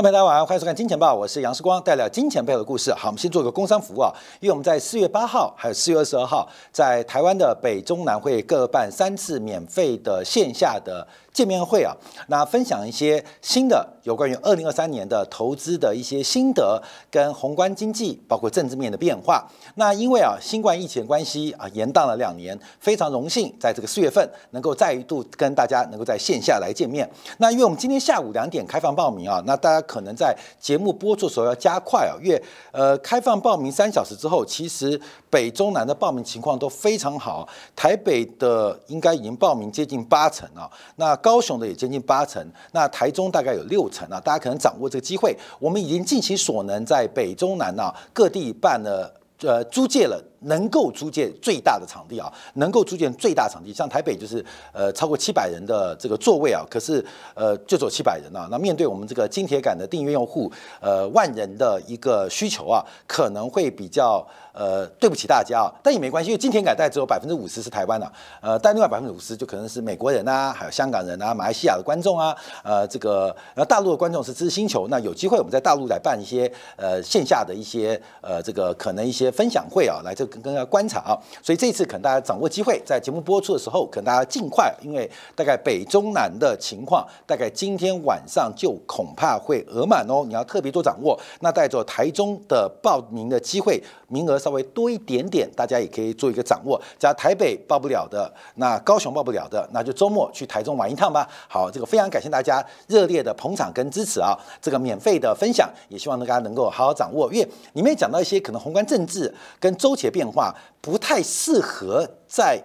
众朋友大家晚上，欢迎收看《金钱报》，我是杨世光，带来金钱背后的故事。好，我们先做个工商服务啊，因为我们在四月八号还有四月二十二号，在台湾的北中南会各办三次免费的线下的。见面会啊，那分享一些新的有关于二零二三年的投资的一些心得，跟宏观经济包括政治面的变化。那因为啊新冠疫情关系啊延宕了两年，非常荣幸在这个四月份能够再一度跟大家能够在线下来见面。那因为我们今天下午两点开放报名啊，那大家可能在节目播出的时候要加快啊，因为呃开放报名三小时之后，其实北中南的报名情况都非常好，台北的应该已经报名接近八成啊，那。高高雄的也接近八成，那台中大概有六成啊，大家可能掌握这个机会，我们已经尽其所能在北中南啊各地办了，呃租借了。能够租借最大的场地啊，能够租借最大场地，像台北就是呃超过七百人的这个座位啊，可是呃就走七百人啊，那面对我们这个金铁杆的订阅用户，呃万人的一个需求啊，可能会比较呃对不起大家啊，但也没关系，因为金铁杆大概只有百分之五十是台湾的，呃但另外百分之五十就可能是美国人啊，还有香港人啊，马来西亚的观众啊，呃这个然后大陆的观众是知识星球，那有机会我们在大陆来办一些呃线下的一些呃这个可能一些分享会啊，来这。跟跟观察啊，所以这次可能大家掌握机会，在节目播出的时候，可能大家尽快，因为大概北中南的情况，大概今天晚上就恐怕会额满哦，你要特别多掌握。那带着台中的报名的机会，名额稍微多一点点，大家也可以做一个掌握。只要台北报不了的，那高雄报不了的，那就周末去台中玩一趟吧。好，这个非常感谢大家热烈的捧场跟支持啊，这个免费的分享，也希望大家能够好好掌握，因为里面讲到一些可能宏观政治跟周期变。变化不太适合在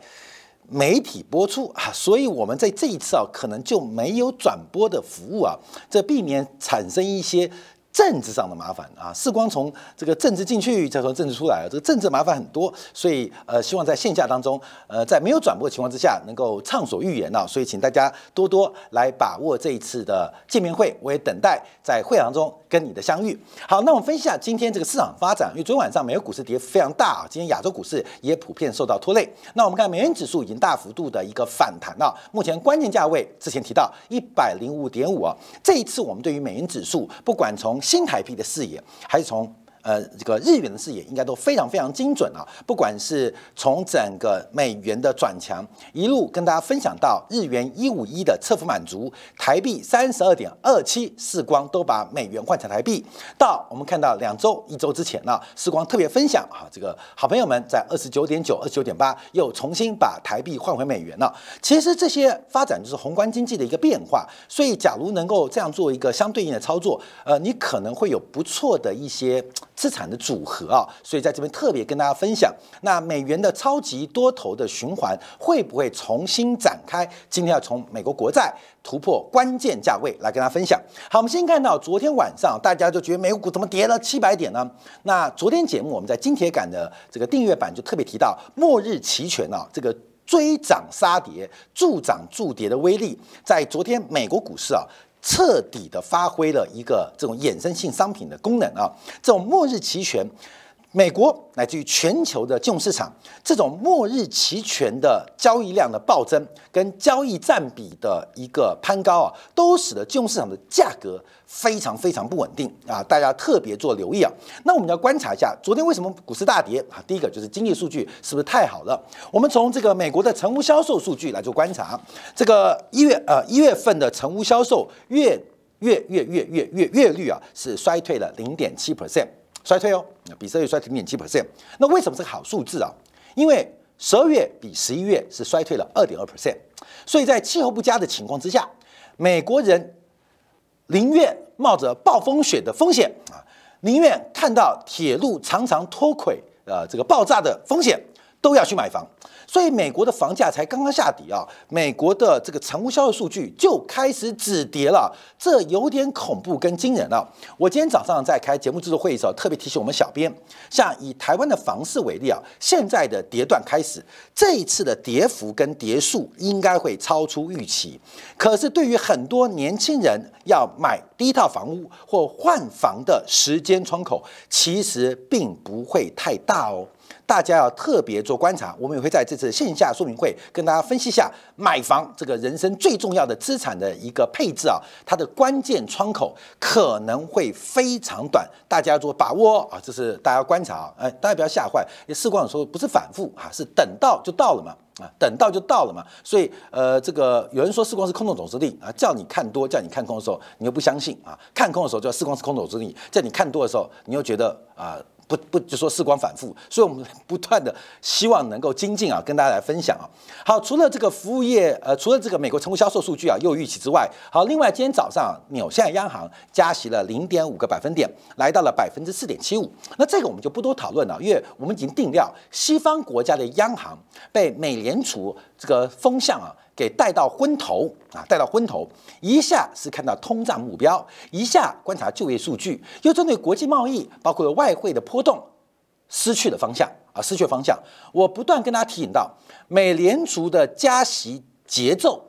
媒体播出啊，所以我们在这一次啊，可能就没有转播的服务啊，这避免产生一些。政治上的麻烦啊，事光从这个政治进去，再从政治出来，这个政治麻烦很多，所以呃，希望在线下当中，呃，在没有转播的情况之下，能够畅所欲言啊，所以请大家多多来把握这一次的见面会，我也等待在会场中跟你的相遇。好，那我们分析下今天这个市场发展，因为昨天晚上美国股市跌非常大啊，今天亚洲股市也普遍受到拖累。那我们看美元指数已经大幅度的一个反弹了，目前关键价位之前提到一百零五点五啊，这一次我们对于美元指数，不管从新台币的视野，还是从。呃，这个日元的视野应该都非常非常精准啊！不管是从整个美元的转强，一路跟大家分享到日元一五一的侧幅满足，台币三十二点二七，世光都把美元换成台币。到我们看到两周、一周之前呢，世光特别分享啊，这个好朋友们在二十九点九、二十九点八又重新把台币换回美元了。其实这些发展就是宏观经济的一个变化，所以假如能够这样做一个相对应的操作，呃，你可能会有不错的一些。资产的组合啊，所以在这边特别跟大家分享，那美元的超级多头的循环会不会重新展开？今天要从美国国债突破关键价位来跟大家分享。好，我们先看到昨天晚上大家就觉得美股怎么跌了七百点呢？那昨天节目我们在金铁杆的这个订阅版就特别提到末日期权啊，这个追涨杀跌、助涨助跌的威力，在昨天美国股市啊。彻底的发挥了一个这种衍生性商品的功能啊，这种末日期权，美国乃至于全球的金融市场，这种末日期权的交易量的暴增跟交易占比的一个攀高啊，都使得金融市场的价格。非常非常不稳定啊！大家特别做留意啊。那我们要观察一下，昨天为什么股市大跌啊？第一个就是经济数据是不是太好了？我们从这个美国的成屋销售数据来做观察，这个一月呃一月份的成屋销售月月月月月月月率啊是衰退了零点七 percent，衰退哦，比十二月衰退零点七 percent。那为什么是个好数字啊？因为十二月比十一月是衰退了二点二 percent，所以在气候不佳的情况之下，美国人。宁愿冒着暴风雪的风险啊，宁愿看到铁路常常脱轨，呃，这个爆炸的风险，都要去买房。所以美国的房价才刚刚下底啊，美国的这个成屋销售数据就开始止跌了，这有点恐怖跟惊人了。我今天早上在开节目制作会议的时候，特别提醒我们小编，像以台湾的房市为例啊，现在的跌段开始，这一次的跌幅跟跌数应该会超出预期。可是对于很多年轻人要买第一套房屋或换房的时间窗口，其实并不会太大哦。大家要特别做观察。我们也会在这次线下说明会跟大家分析一下买房这个人生最重要的资产的一个配置啊，它的关键窗口可能会非常短，大家要做把握啊，这是大家观察啊，哎，大家不要吓坏。视光有时候不是反复啊，是等到就到了嘛。啊，等到就到了嘛，所以呃，这个有人说四光是空头总司令啊，叫你看多，叫你看空的时候，你又不相信啊，看空的时候叫四光是空头总司令，叫你看多的时候，你又觉得啊。不不就说事光反复，所以我们不断的希望能够精进啊，跟大家来分享啊。好，除了这个服务业，呃，除了这个美国成功销售数据啊又预期之外，好，另外今天早上纽西兰央行加息了零点五个百分点，来到了百分之四点七五。那这个我们就不多讨论了，因为我们已经定料西方国家的央行被美联储这个风向啊。给带到昏头啊，带到昏头，一下是看到通胀目标，一下观察就业数据，又针对国际贸易，包括外汇的波动，失去了方向啊，失去方向。我不断跟大家提醒到，美联储的加息节奏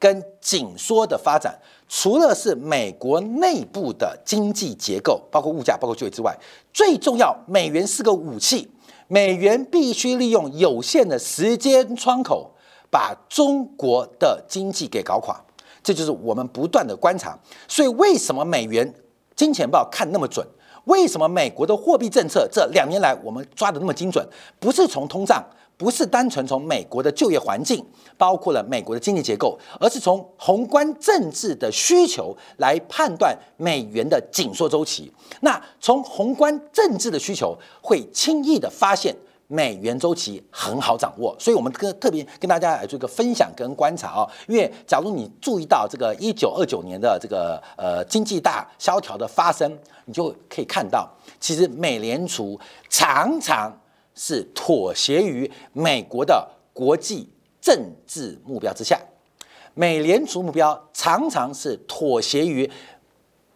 跟紧缩的发展，除了是美国内部的经济结构，包括物价、包括就业之外，最重要，美元是个武器，美元必须利用有限的时间窗口。把中国的经济给搞垮，这就是我们不断的观察。所以，为什么美元金钱豹看那么准？为什么美国的货币政策这两年来我们抓的那么精准？不是从通胀，不是单纯从美国的就业环境，包括了美国的经济结构，而是从宏观政治的需求来判断美元的紧缩周期。那从宏观政治的需求，会轻易的发现。美元周期很好掌握，所以我们跟特别跟大家来做一个分享跟观察啊。因为假如你注意到这个一九二九年的这个呃经济大萧条的发生，你就可以看到，其实美联储常常是妥协于美国的国际政治目标之下，美联储目标常常是妥协于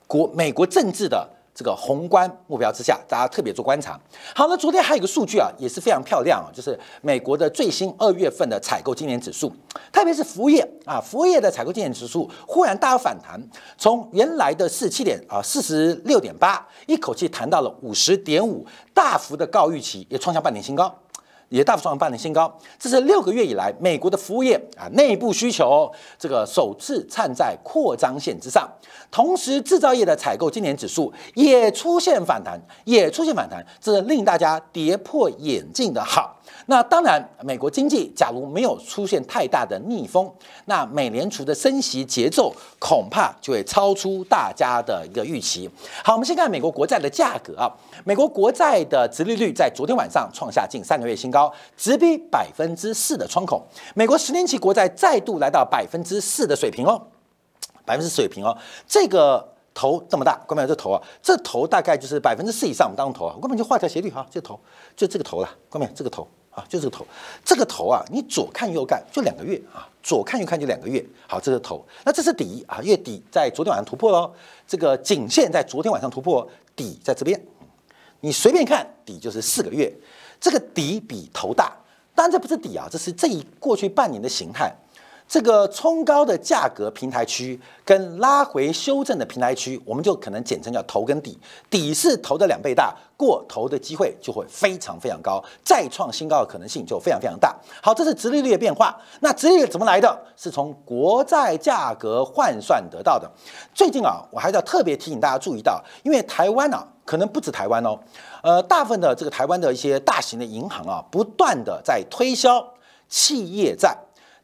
国美国政治的。这个宏观目标之下，大家特别做观察。好，那昨天还有一个数据啊，也是非常漂亮啊，就是美国的最新二月份的采购经理指数，特别是服务业啊，服务业的采购经理指数忽然大幅反弹，从原来的四七点啊四十六点八，一口气弹到了五十点五，大幅的高预期，也创下半年新高。也大幅创半年新高，这是六个月以来美国的服务业啊内部需求这个首次站在扩张线之上，同时制造业的采购今年指数也出现反弹，也出现反弹，这令大家跌破眼镜的好。那当然，美国经济假如没有出现太大的逆风，那美联储的升息节奏恐怕就会超出大家的一个预期。好，我们先看美国国债的价格啊，美国国债的殖利率在昨天晚上创下近三个月新高，直逼百分之四的窗口。美国十年期国债再度来到百分之四的水平哦，百分之四水平哦，这个头这么大，关门这头啊，这头大概就是百分之四以上，我们当头啊，关门就画条斜率哈，这头就这个头了，关门这个头。啊，就这个头，这个头啊，你左看右看就两个月啊，左看右看就两个月。好，这是头，那这是底啊，月底在昨天晚上突破喽，这个颈线在昨天晚上突破，底在这边，你随便看底就是四个月，这个底比头大，当然这不是底啊，这是这一过去半年的形态。这个冲高的价格平台区跟拉回修正的平台区，我们就可能简称叫头跟底。底是头的两倍大，过头的机会就会非常非常高，再创新高的可能性就非常非常大。好，这是直利率的变化。那直利率怎么来的？是从国债价格换算得到的。最近啊，我还是要特别提醒大家注意到，因为台湾啊，可能不止台湾哦，呃，大部分的这个台湾的一些大型的银行啊，不断的在推销企业债。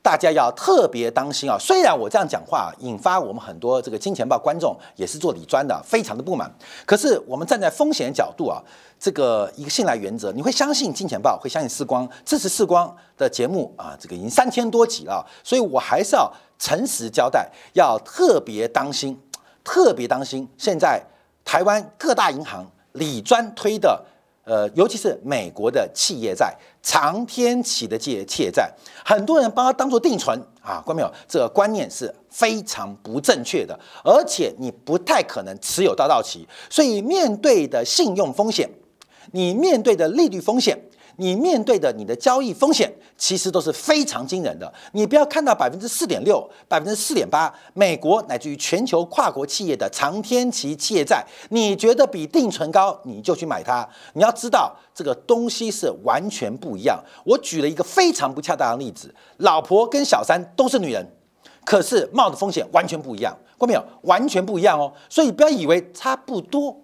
大家要特别当心啊！虽然我这样讲话引发我们很多这个金钱豹观众也是做理专的，非常的不满。可是我们站在风险角度啊，这个一个信赖原则，你会相信金钱豹，会相信世光，支持世光的节目啊，这个已经三千多集了，所以我还是要诚实交代，要特别当心，特别当心。现在台湾各大银行理专推的。呃，尤其是美国的企业债，长天期的借借债，很多人把它当做定存啊，关没有？这个观念是非常不正确的，而且你不太可能持有到到期，所以面对的信用风险，你面对的利率风险。你面对的你的交易风险其实都是非常惊人的。你不要看到百分之四点六、百分之四点八，美国乃至于全球跨国企业的长天期企业债，你觉得比定存高，你就去买它。你要知道这个东西是完全不一样。我举了一个非常不恰当的例子：老婆跟小三都是女人，可是冒的风险完全不一样。过没有？完全不一样哦。所以不要以为差不多。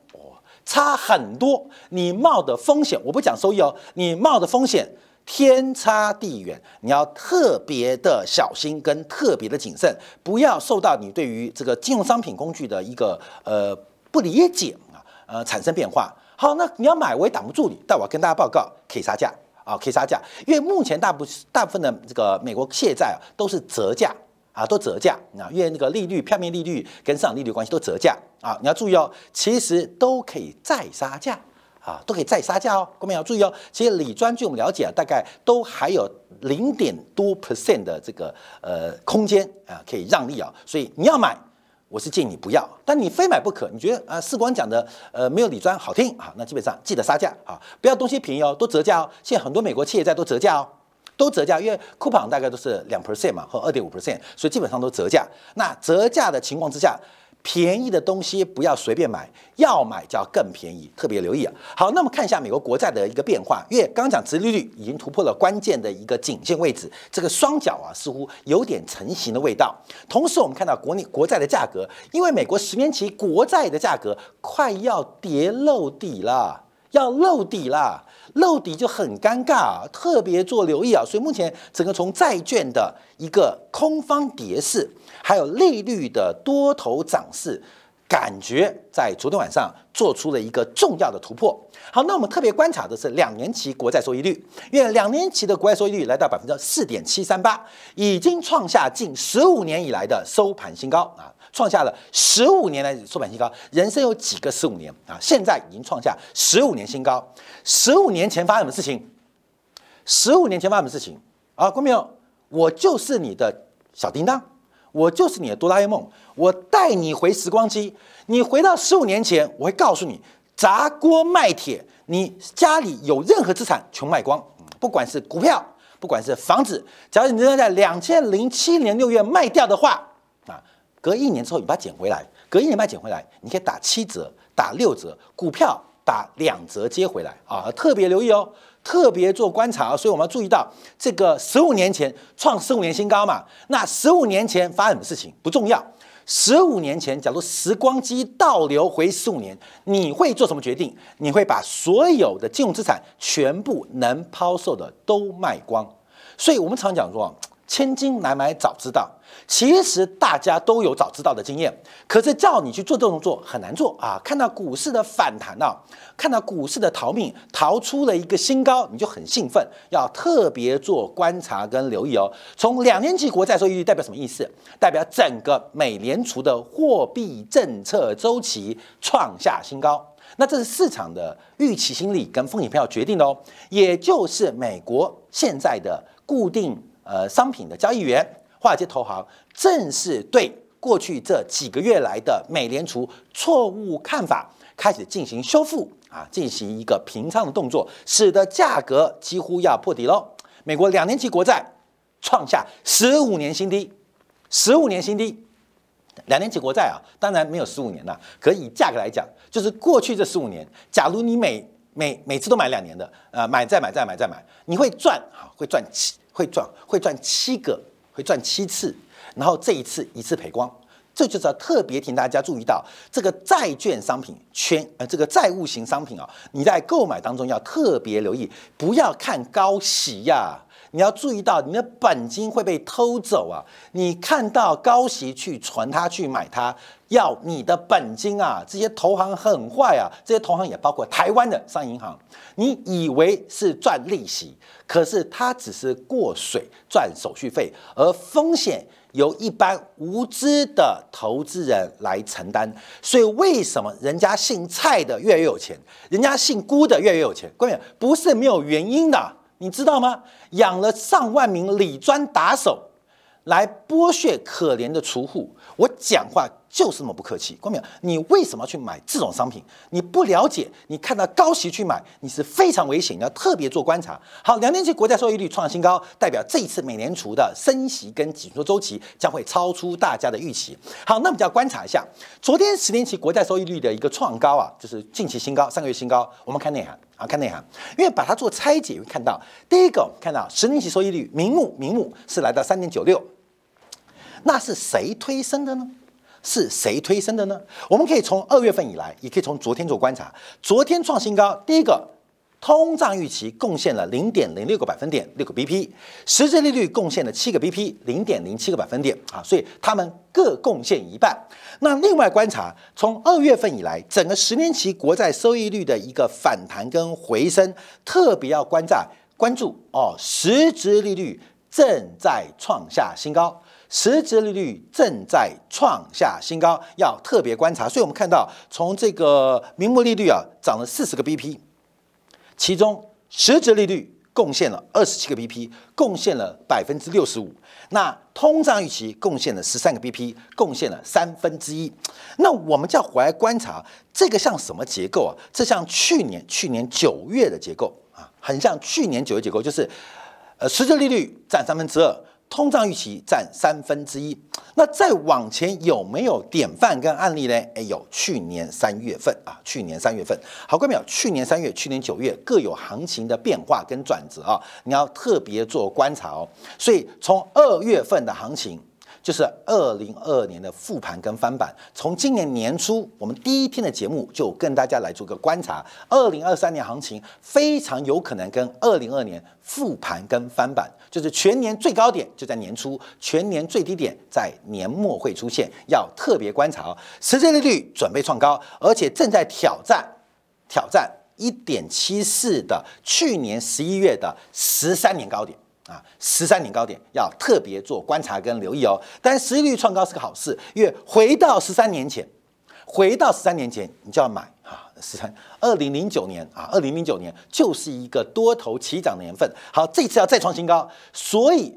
差很多，你冒的风险，我不讲收益哦，你冒的风险天差地远，你要特别的小心跟特别的谨慎，不要受到你对于这个金融商品工具的一个呃不理解啊，呃产生变化。好，那你要买我也挡不住你，但我要跟大家报告，可以杀价啊，可以杀价，因为目前大部大部分的这个美国借债啊都是折价。啊，都折价啊，因为那个利率、票面利率跟市场利率关系都折价啊，你要注意哦，其实都可以再杀价啊，都可以再杀价哦，各位要注意哦。其实理专据我们了解啊，大概都还有零点多 percent 的这个呃空间啊，可以让利啊，所以你要买，我是建议你不要，但你非买不可。你觉得啊，四光讲的呃没有理专好听啊，那基本上记得杀价啊，不要东西便宜哦，都折价哦。现在很多美国企业在都折价哦。都折价，因为 coupon 大概都是两 percent 嘛，和二点五 percent，所以基本上都折价。那折价的情况之下，便宜的东西不要随便买，要买就要更便宜，特别留意啊。好，那么看一下美国国债的一个变化，因为刚刚讲殖利率已经突破了关键的一个颈线位置，这个双脚啊似乎有点成型的味道。同时，我们看到国内国债的价格，因为美国十年期国债的价格快要跌漏底了，要漏底了。漏底就很尴尬啊，特别做留意啊。所以目前整个从债券的一个空方跌势，还有利率的多头涨势，感觉在昨天晚上做出了一个重要的突破。好，那我们特别观察的是两年期国债收益率，因为两年期的国债收益率来到百分之四点七三八，已经创下近十五年以来的收盘新高啊。创下了十五年来收盘新高，人生有几个十五年啊？现在已经创下十五年新高。十五年前发生什么事情？十五年前发生什么事情啊？观众朋友，我就是你的小叮当，我就是你的哆啦 A 梦，我带你回时光机，你回到十五年前，我会告诉你，砸锅卖铁，你家里有任何资产全卖光，不管是股票，不管是房子，假如你真的在两千零七年六月卖掉的话。隔一年之后，你把它捡回来。隔一年把它捡回来，你可以打七折、打六折，股票打两折接回来啊！特别留意哦，特别做观察。所以我们要注意到，这个十五年前创十五年新高嘛？那十五年前发生什么事情不重要。十五年前，假如时光机倒流回十五年，你会做什么决定？你会把所有的金融资产全部能抛售的都卖光。所以我们常讲说。千金难买早知道，其实大家都有早知道的经验，可是叫你去做这种做很难做啊！看到股市的反弹啊，看到股市的逃命，逃出了一个新高，你就很兴奋，要特别做观察跟留意哦。从两年期国债收益率代表什么意思？代表整个美联储的货币政策周期创下新高，那这是市场的预期心理跟风险票决定的哦，也就是美国现在的固定。呃，商品的交易员、华尔街投行正是对过去这几个月来的美联储错误看法开始进行修复啊，进行一个平仓的动作，使得价格几乎要破底喽。美国两年期国债创下十五年新低，十五年新低。两年期国债啊，当然没有十五年了，可以价格来讲，就是过去这十五年，假如你每每每次都买两年的，呃，买再买再买再买，你会赚啊，会赚七。会赚会赚七个，会赚七次，然后这一次一次赔光，这就是要特别请大家注意到这个债券商品圈呃这个债务型商品啊，你在购买当中要特别留意，不要看高息呀。你要注意到，你的本金会被偷走啊！你看到高息去存它去买它，要你的本金啊！这些投行很坏啊！这些投行也包括台湾的商业银行，你以为是赚利息，可是它只是过水赚手续费，而风险由一般无知的投资人来承担。所以为什么人家姓蔡的越来越有钱，人家姓辜的越来越有钱？各位不是没有原因的。你知道吗？养了上万名理专打手，来剥削可怜的储户。我讲话就是那么不客气，关明，你为什么要去买这种商品？你不了解，你看到高息去买，你是非常危险，你要特别做观察。好，两年期国债收益率创新高，代表这一次美联储的升息跟紧缩周期将会超出大家的预期。好，那我们就要观察一下，昨天十年期国债收益率的一个创高啊，就是近期新高，上个月新高。我们看内涵啊，看内涵，因为把它做拆解，会看到第一个，看到十年期收益率明目明目是来到三点九六，那是谁推升的呢？是谁推升的呢？我们可以从二月份以来，也可以从昨天做观察。昨天创新高，第一个，通胀预期贡献了零点零六个百分点，六个 BP，实质利率贡献了七个 BP，零点零七个百分点啊，所以他们各贡献一半。那另外观察，从二月份以来，整个十年期国债收益率的一个反弹跟回升，特别要关在关注哦，实质利率正在创下新高。实质利率正在创下新高，要特别观察。所以我们看到，从这个名目利率啊涨了四十个 BP，其中实质利率贡献了二十七个 BP，贡献了百分之六十五。那通胀预期贡献了十三个 BP，贡献了三分之一。那我们就要回来观察，这个像什么结构啊？这像去年去年九月的结构啊，很像去年九月结构，就是呃实质利率占三分之二。通胀预期占三分之一，那再往前有没有典范跟案例呢？哎，有，去年三月份啊，去年三月份，好，各位朋友，去年三月、去年九月各有行情的变化跟转折啊，你要特别做观察哦。所以从二月份的行情。就是二零二二年的复盘跟翻版，从今年年初我们第一天的节目就跟大家来做个观察，二零二三年行情非常有可能跟二零二年复盘跟翻版，就是全年最高点就在年初，全年最低点在年末会出现，要特别观察哦。实际利率准备创高，而且正在挑战挑战一点七四的去年十一月的十三年高点。啊，十三年高点要特别做观察跟留意哦。但实际率创高是个好事，因为回到十三年前，回到十三年前，你就要买啊。十三，二零零九年啊，二零零九年就是一个多头起涨的年份。好，这次要再创新高，所以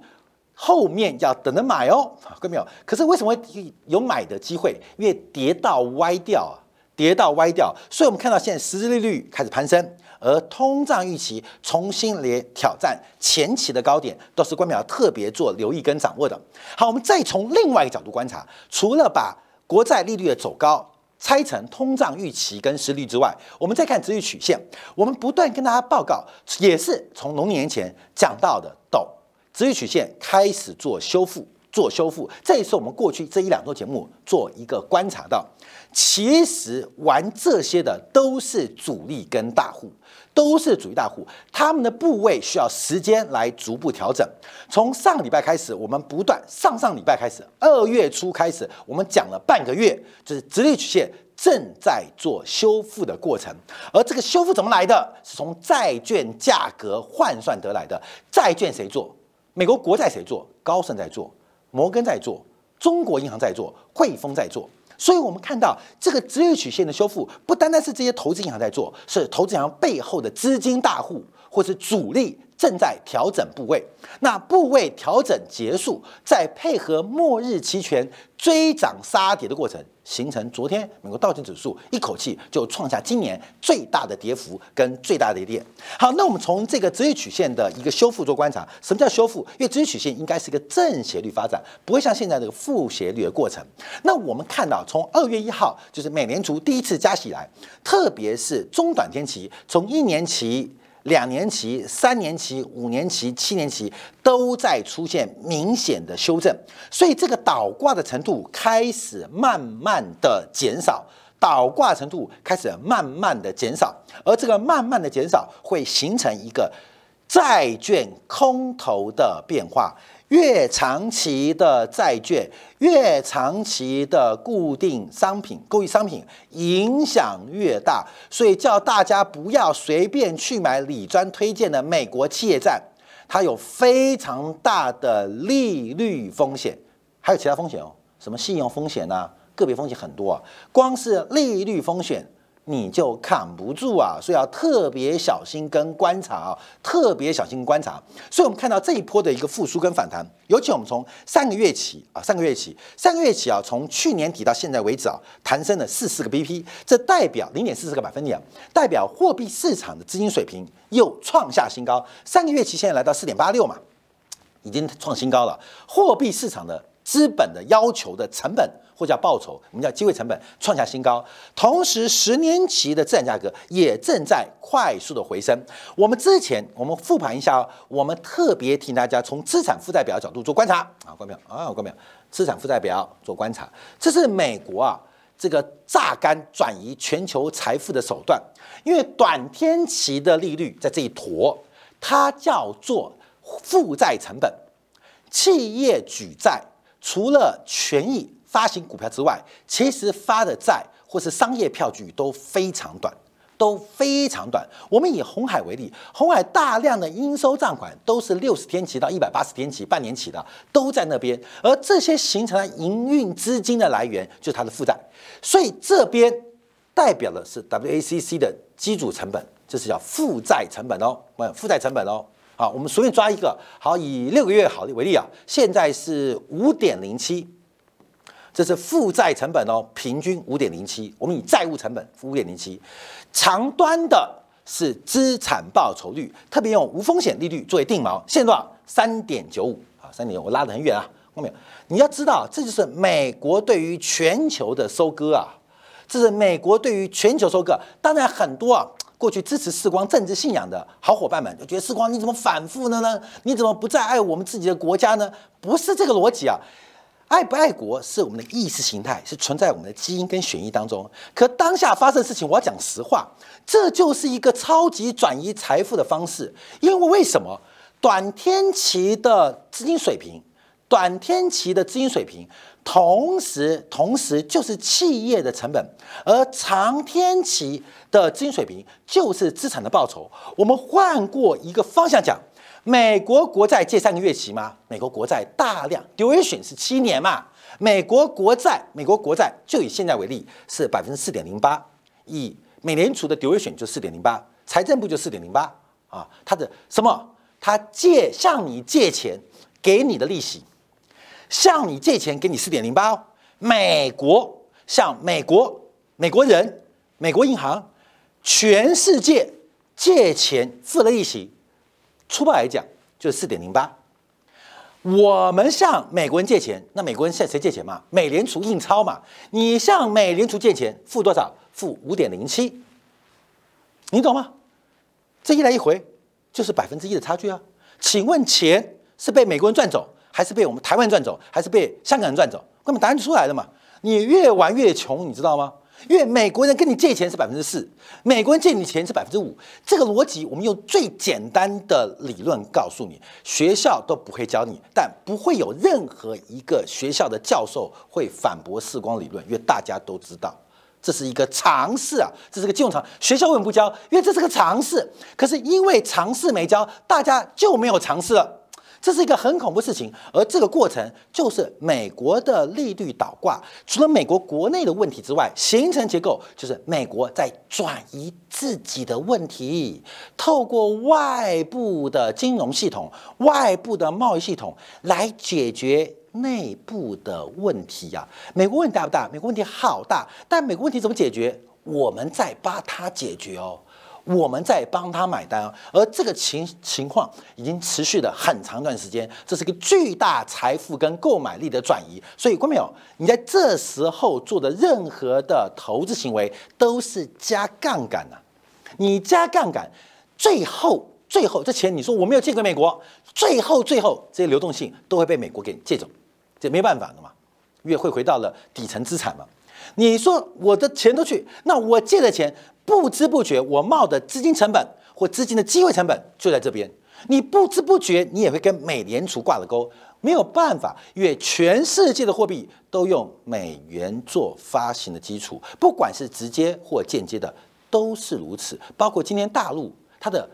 后面要等着买哦。各位没有？可是为什么会有买的机会？因为跌到歪掉啊，跌到歪掉，所以我们看到现在实质利率开始攀升。而通胀预期重新来挑战前期的高点，都是官淼特别做留意跟掌握的。好，我们再从另外一个角度观察，除了把国债利率的走高拆成通胀预期跟实力之外，我们再看殖率曲线。我们不断跟大家报告，也是从农年前讲到的，陡殖率曲线开始做修复，做修复。这也是我们过去这一两周节目做一个观察到，其实玩这些的都是主力跟大户。都是主力大户，他们的部位需要时间来逐步调整。从上个礼拜开始，我们不断上上礼拜开始，二月初开始，我们讲了半个月，就是直立曲线正在做修复的过程。而这个修复怎么来的？是从债券价格换算得来的。债券谁做？美国国债谁做？高盛在做，摩根在做，中国银行在做，汇丰在做。所以，我们看到这个职业曲线的修复，不单单是这些投资银行在做，是投资银行背后的资金大户或是主力正在调整部位。那部位调整结束，再配合末日期权追涨杀跌的过程。形成昨天美国道琼指数一口气就创下今年最大的跌幅跟最大的跌点。好，那我们从这个直率曲线的一个修复做观察，什么叫修复？因为直率曲线应该是一个正斜率发展，不会像现在这个负斜率的过程。那我们看到从二月一号就是美联储第一次加息以来，特别是中短天期，从一年期。两年期、三年期、五年期、七年期都在出现明显的修正，所以这个倒挂的程度开始慢慢的减少，倒挂程度开始慢慢的减少，而这个慢慢的减少会形成一个债券空头的变化。越长期的债券，越长期的固定商品、购益商品影响越大，所以叫大家不要随便去买李专推荐的美国企业债，它有非常大的利率风险，还有其他风险哦，什么信用风险呐，个别风险很多啊，光是利率风险。你就扛不住啊，所以要特别小心跟观察啊，特别小心观察。所以我们看到这一波的一个复苏跟反弹，尤其我们从三个月起啊，三个月起，三个月起啊，从去年底到现在为止啊，弹升了四四个 BP，这代表零点四四个百分点，代表货币市场的资金水平又创下新高。三个月期现在来到四点八六嘛，已经创新高了。货币市场的资本的要求的成本。或叫报酬，我们叫机会成本创下新高，同时十年期的资产价格也正在快速的回升。我们之前我们复盘一下哦，我们特别替大家从资产负债表角度做观察啊，观众啊，观众资产负债表做观察，这是美国啊这个榨干转移全球财富的手段，因为短天期的利率在这一坨，它叫做负债成本，企业举债除了权益。发行股票之外，其实发的债或是商业票据都非常短，都非常短。我们以红海为例，红海大量的应收账款都是六十天期到一百八十天期、半年期的，都在那边。而这些形成了营运资金的来源，就是它的负债。所以这边代表的是 WACC 的基础成本，这是叫负债成本哦，负债成本哦。啊，我们随便抓一个，好，以六个月好为例啊，现在是五点零七。这是负债成本哦，平均五点零七。我们以债务成本五点零七，长端的是资产报酬率，特别用无风险利率作为定锚，现在多少？三点九五啊，三点九，我拉得很远啊，后面你要知道，这就是美国对于全球的收割啊，这是美国对于全球收割。当然，很多啊，过去支持世光政治信仰的好伙伴们就觉得世光你怎么反复了呢？你怎么不再爱我们自己的国家呢？不是这个逻辑啊。爱不爱国是我们的意识形态，是存在我们的基因跟血液当中。可当下发生的事情，我要讲实话，这就是一个超级转移财富的方式。因为为什么短天期的资金水平，短天期的资金水平，同时同时就是企业的成本，而长天期的资金水平就是资产的报酬。我们换过一个方向讲。美国国债借三个月期吗？美国国债大量 duration 是七年嘛？美国国债，美国国债就以现在为例是百分之四点零八，以美联储的 duration 就四点零八，财政部就四点零八啊，它的什么？它借向你借钱给你的利息，向你借钱给你四点零八哦，美国向美国美国人美国银行全世界借钱付了利息。粗暴来讲，就是四点零八。我们向美国人借钱，那美国人向谁借钱嘛？美联储印钞嘛？你向美联储借钱，付多少？付五点零七。你懂吗？这一来一回，就是百分之一的差距啊！请问钱是被美国人赚走，还是被我们台湾赚走，还是被香港人赚走？根本答案就出来了嘛！你越玩越穷，你知道吗？因为美国人跟你借钱是百分之四，美国人借你钱是百分之五，这个逻辑我们用最简单的理论告诉你，学校都不会教你，但不会有任何一个学校的教授会反驳视光理论，因为大家都知道这是一个常识啊，这是个金融常，学校为什么不教？因为这是个常识，可是因为常识没教，大家就没有常识了。这是一个很恐怖事情，而这个过程就是美国的利率倒挂。除了美国国内的问题之外，形成结构就是美国在转移自己的问题，透过外部的金融系统、外部的贸易系统来解决内部的问题呀。美国问题大不大？美国问题好大，但美国问题怎么解决？我们在帮他解决哦。我们在帮他买单，而这个情情况已经持续了很长一段时间，这是个巨大财富跟购买力的转移。所以，观众朋友，你在这时候做的任何的投资行为都是加杠杆呐。你加杠杆，最后最后这钱你说我没有借给美国，最后最后这些流动性都会被美国给借走，这没办法的嘛，越会回到了底层资产嘛。你说我的钱都去，那我借的钱。不知不觉，我冒的资金成本或资金的机会成本就在这边。你不知不觉，你也会跟美联储挂了钩。没有办法，因为全世界的货币都用美元做发行的基础，不管是直接或间接的，都是如此。包括今天大陆它的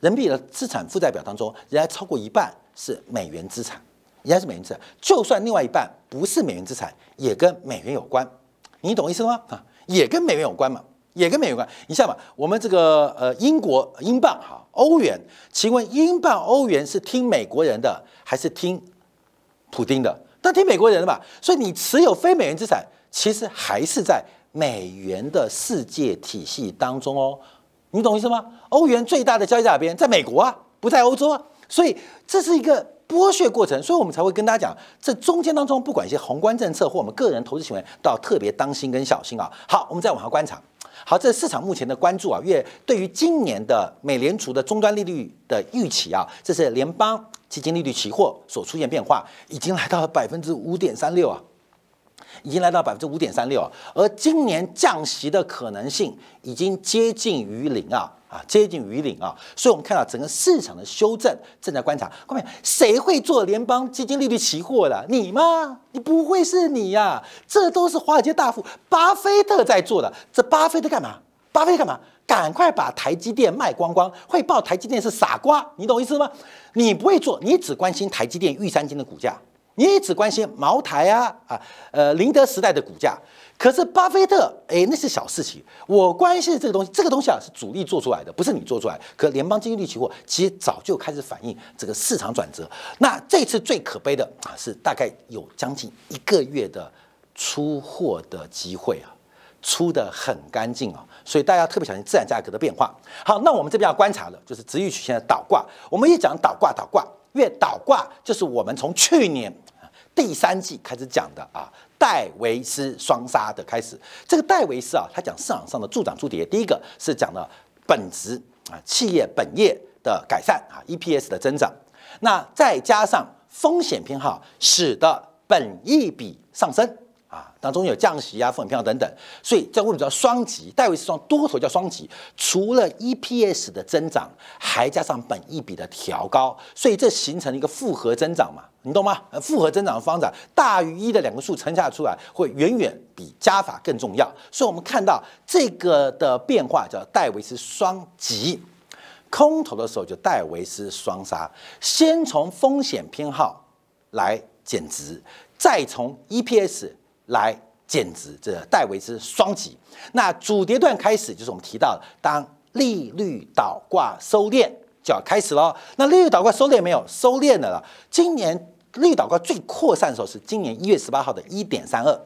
人民币的资产负债表当中，仍然超过一半是美元资产，仍然是美元资产。就算另外一半不是美元资产，也跟美元有关。你懂意思吗？啊，也跟美元有关嘛。也跟美元有关。你像嘛，我们这个呃英国英镑哈，欧元，请问英镑欧元是听美国人的还是听普丁的？但听美国人的嘛，所以你持有非美元资产，其实还是在美元的世界体系当中哦。你懂意思吗？欧元最大的交易在哪边？在美国啊，不在欧洲啊。所以这是一个剥削过程，所以我们才会跟大家讲，这中间当中，不管一些宏观政策或我们个人投资行为，都要特别当心跟小心啊。好，我们再往下观察。好，这市场目前的关注啊，越对于今年的美联储的终端利率的预期啊，这是联邦基金利率期货所出现变化，已经来到了百分之五点三六啊。已经来到百分之五点三六啊，而今年降息的可能性已经接近于零啊啊，接近于零啊，所以我们看到整个市场的修正正在观察。各位，谁会做联邦基金利率期货的？你吗？你不会是你呀？这都是华尔街大富巴菲特在做的。这巴菲特干嘛？巴菲特干嘛？赶快把台积电卖光光！会报台积电是傻瓜，你懂意思吗？你不会做，你只关心台积电、玉山金的股价。你也只关心茅台啊啊，呃，宁德时代的股价，可是巴菲特，哎，那是小事情。我关心这个东西，这个东西啊是主力做出来的，不是你做出来。可联邦基金利率期货其实早就开始反映这个市场转折。那这次最可悲的啊，是大概有将近一个月的出货的机会啊，出的很干净啊，所以大家特别小心自然价格的变化。好，那我们这边要观察的就是值域曲线的倒挂。我们一讲倒挂，倒挂，越倒挂就是我们从去年。第三季开始讲的啊，戴维斯双杀的开始。这个戴维斯啊，他讲市场上的助涨助跌。第一个是讲了本质啊，企业本业的改善啊，EPS 的增长。那再加上风险偏好，使得本益比上升。啊，当中有降息啊、风险偏好等等，所以这为什么叫双极？戴维斯双多头叫双极，除了 EPS 的增长，还加上本益比的调高，所以这形成了一个复合增长嘛，你懂吗？复合增长的方法大于一的两个数乘下出来，会远远比加法更重要。所以我们看到这个的变化叫戴维斯双极，空头的时候就戴维斯双杀，先从风险偏好来减值，再从 EPS。来减值，这戴维斯双极。那主跌段开始，就是我们提到的，当利率倒挂收敛就要开始了。那利率倒挂收敛没有？收敛了了。今年利率倒挂最扩散的时候是今年一月十八号的一点三二，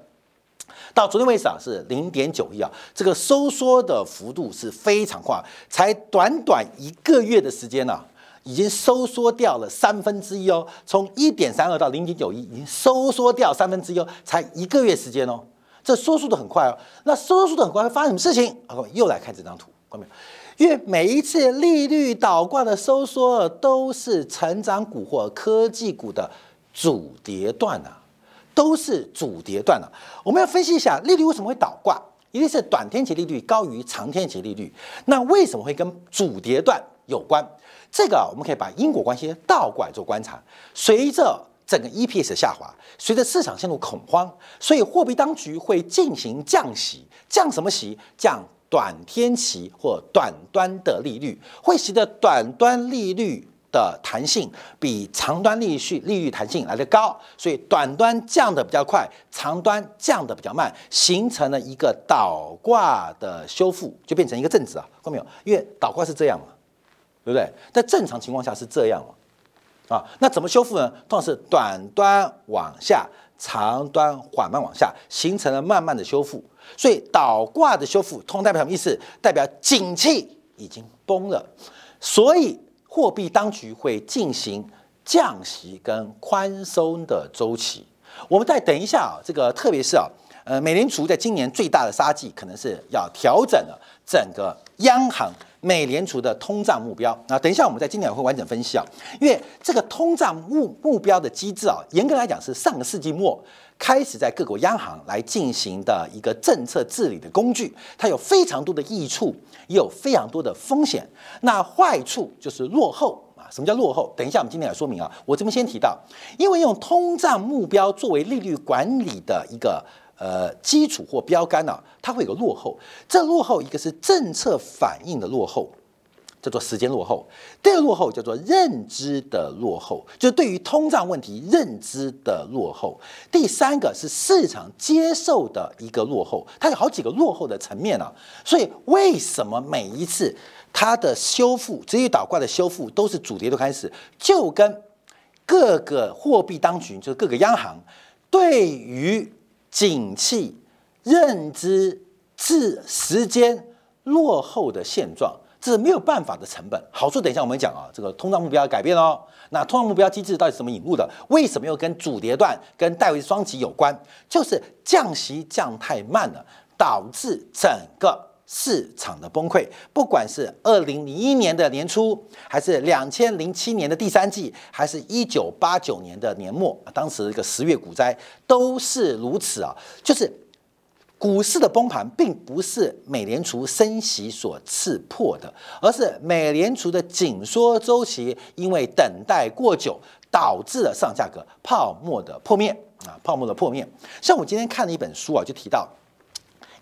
到昨天为止啊是零点九一啊，这个收缩的幅度是非常快，才短短一个月的时间呢。已经收缩掉了三分之一哦，从一点三二到零点九一，已经收缩掉三分之一哦，才一个月时间哦，这收缩的很快哦。那收缩的很快会发生什么事情？啊，又来看这张图，看到没有？因为每一次利率倒挂的收缩都是成长股或科技股的主跌段啊，都是主跌段啊。我们要分析一下利率为什么会倒挂，一定是短天期利率高于长天期利率。那为什么会跟主跌段有关？这个我们可以把因果关系倒过来做观察。随着整个 EPS 下滑，随着市场陷入恐慌，所以货币当局会进行降息。降什么息？降短天期或短端的利率，会使得短端利率的弹性比长端利率利率弹性来得高，所以短端降的比较快，长端降的比较慢，形成了一个倒挂的修复，就变成一个正值啊，看到没有？因为倒挂是这样嘛。对不对？在正常情况下是这样啊，那怎么修复呢？通常是短端往下，长端缓慢往下，形成了慢慢的修复。所以倒挂的修复，通常代表什么意思？代表景气已经崩了，所以货币当局会进行降息跟宽松的周期。我们再等一下啊，这个特别是啊，呃，美联储在今年最大的杀技，可能是要调整了整个央行。美联储的通胀目标啊，等一下我们在今年会完整分析啊，因为这个通胀目目标的机制啊，严格来讲是上个世纪末开始在各国央行来进行的一个政策治理的工具，它有非常多的益处，也有非常多的风险。那坏处就是落后啊，什么叫落后？等一下我们今天来说明啊，我这边先提到，因为用通胀目标作为利率管理的一个。呃，基础或标杆呢，它会有个落后。这落后一个是政策反应的落后，叫做时间落后；第二个落后叫做认知的落后，就是对于通胀问题认知的落后；第三个是市场接受的一个落后，它有好几个落后的层面啊。所以为什么每一次它的修复，直接倒挂的修复都是主跌的开始，就跟各个货币当局，就是各个央行对于景气认知至时间落后的现状。这是没有办法的成本，好处等一下我们讲啊，这个通胀目标要改变哦。那通胀目标机制到底是怎么引入的？为什么又跟主跌段、跟戴维双极有关？就是降息降太慢了，导致整个市场的崩溃。不管是二零零一年的年初，还是两千零七年的第三季，还是一九八九年的年末，当时一个十月股灾都是如此啊，就是。股市的崩盘并不是美联储升息所刺破的，而是美联储的紧缩周期因为等待过久，导致了上价格泡沫的破灭啊，泡沫的破灭。像我今天看了一本书啊，就提到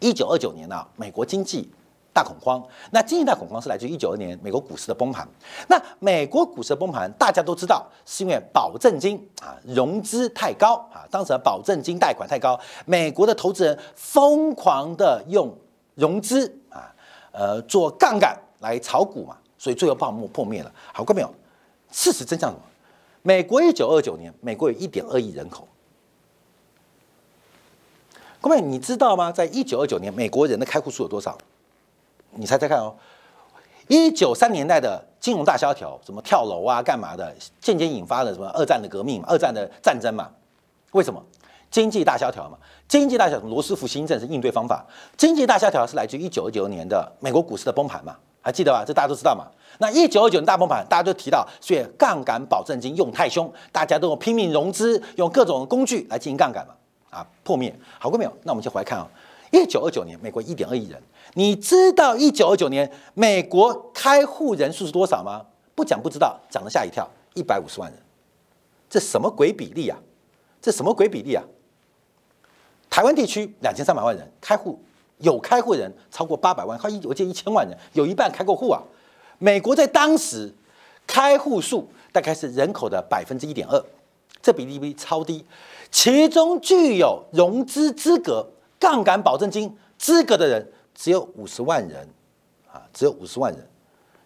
一九二九年啊，美国经济。大恐慌，那经济大恐慌是来自于一九二年美国股市的崩盘。那美国股市的崩盘，大家都知道，是因为保证金啊融资太高啊，当时的保证金贷款太高，美国的投资人疯狂的用融资啊，呃做杠杆来炒股嘛，所以最后泡沫破灭了。好，各位朋友，事实真相什么？美国一九二九年，美国有一点二亿人口。各位，你知道吗？在一九二九年，美国人的开户数有多少？你猜猜看哦，一九三年代的金融大萧条，什么跳楼啊、干嘛的，间接引发了什么二战的革命嘛、二战的战争嘛？为什么？经济大萧条嘛。经济大萧条，罗斯福新政是应对方法。经济大萧条是来自于一九二九年的美国股市的崩盘嘛？还记得吧？这大家都知道嘛。那一九二九年大崩盘，大家都提到，所以杠杆保证金用太凶，大家都用拼命融资，用各种工具来进行杠杆嘛？啊，破灭。好过没有？那我们就回来看啊。一九二九年，美国一点二亿人。你知道一九二九年美国开户人数是多少吗？不讲不知道，讲了吓一跳，一百五十万人。这什么鬼比例啊？这什么鬼比例啊？台湾地区两千三百万人开户，有开户人超过八百万，快一我记得一千万人，有一半开过户啊。美国在当时开户数大概是人口的百分之一点二，这比例超低。其中具有融资资格。杠杆保证金资格的人只有五十万人，啊，只有五十万人，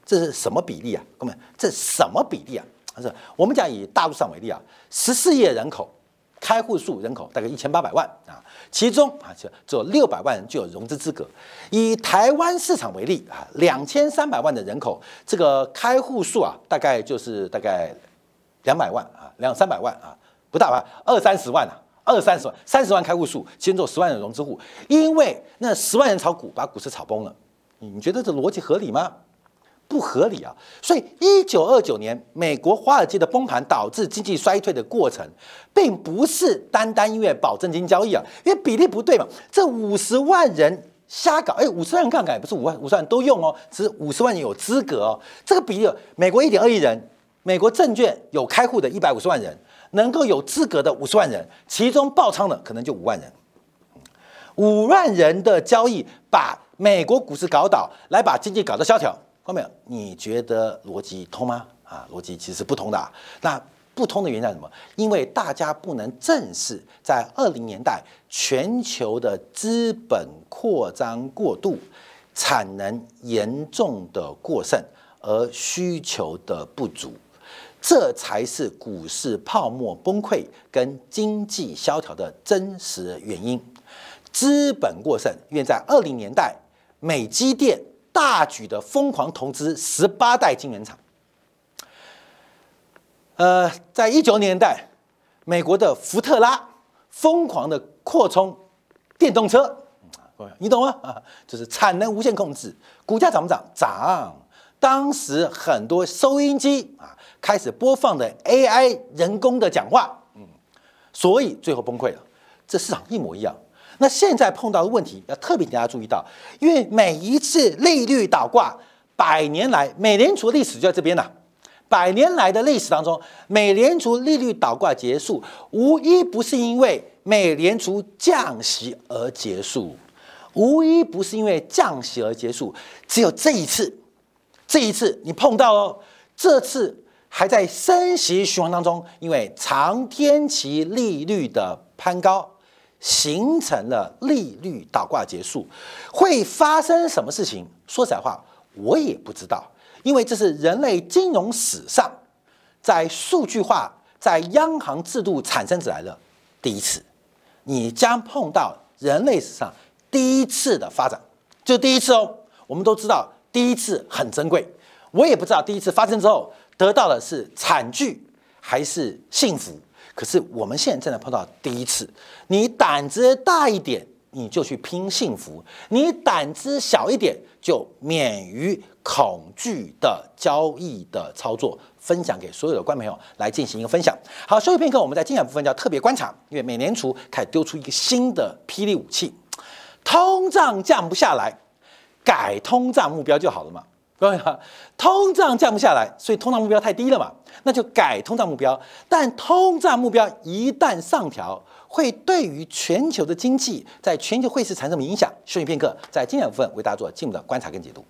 这是什么比例啊？哥们，这什么比例啊？是我们讲以大陆上为例啊，十四亿人口，开户数人口大概一千八百万啊，其中啊就只有六百万人具有融资资格。以台湾市场为例啊，两千三百万的人口，这个开户数啊，大概就是大概两百万啊，两三百万啊，不大吧，二三十万啊。二三十万，三十万开户数，先做十万人融资户，因为那十万人炒股，把股市炒崩了。你觉得这逻辑合理吗？不合理啊！所以，一九二九年美国华尔街的崩盘导致经济衰退的过程，并不是单单因为保证金交易啊，因为比例不对嘛。这五十万人瞎搞，哎，五十万人杠杆也不是五万五十万都用哦，只是五十万人有资格哦。这个比例，美国一点二亿人，美国证券有开户的一百五十万人。能够有资格的五十万人，其中爆仓的可能就五万人，五万人的交易把美国股市搞倒，来把经济搞得萧条，看到没有？你觉得逻辑通吗？啊，逻辑其实不通的。那不通的原因在什么？因为大家不能正视，在二零年代全球的资本扩张过度，产能严重的过剩，而需求的不足。这才是股市泡沫崩溃跟经济萧条的真实原因。资本过剩，因为在二零年代，美积电大举的疯狂投资十八代晶圆厂。呃，在一九年代，美国的福特拉疯狂的扩充电动车，你懂吗？啊，就是产能无限控制，股价涨不涨？涨。当时很多收音机啊。开始播放的 AI 人工的讲话，嗯，所以最后崩溃了。这市场一模一样。那现在碰到的问题要特别请大家注意到，因为每一次利率倒挂，百年来美联储历史就在这边呐。百年来的历史当中，美联储利率倒挂结束，无一不是因为美联储降息而结束，无一不是因为降息而结束。只有这一次，这一次你碰到哦，这次还在升息循环当中，因为长天期利率的攀高，形成了利率倒挂结束，会发生什么事情？说实在话，我也不知道，因为这是人类金融史上在数据化、在央行制度产生起来的第一次，你将碰到人类史上第一次的发展，就第一次哦。我们都知道。第一次很珍贵，我也不知道第一次发生之后得到的是惨剧还是幸福。可是我们现在正在碰到第一次，你胆子大一点，你就去拼幸福；你胆子小一点，就免于恐惧的交易的操作。分享给所有的观众朋友来进行一个分享。好，休息片刻，我们在精彩部分叫特别观察，因为美联储开始丢出一个新的霹雳武器，通胀降不下来。改通胀目标就好了嘛，各位哈，通胀降不下来，所以通胀目标太低了嘛，那就改通胀目标。但通胀目标一旦上调，会对于全球的经济，在全球汇市产生什么影响？休息片刻，在精彩部分为大家做进一步的观察跟解读。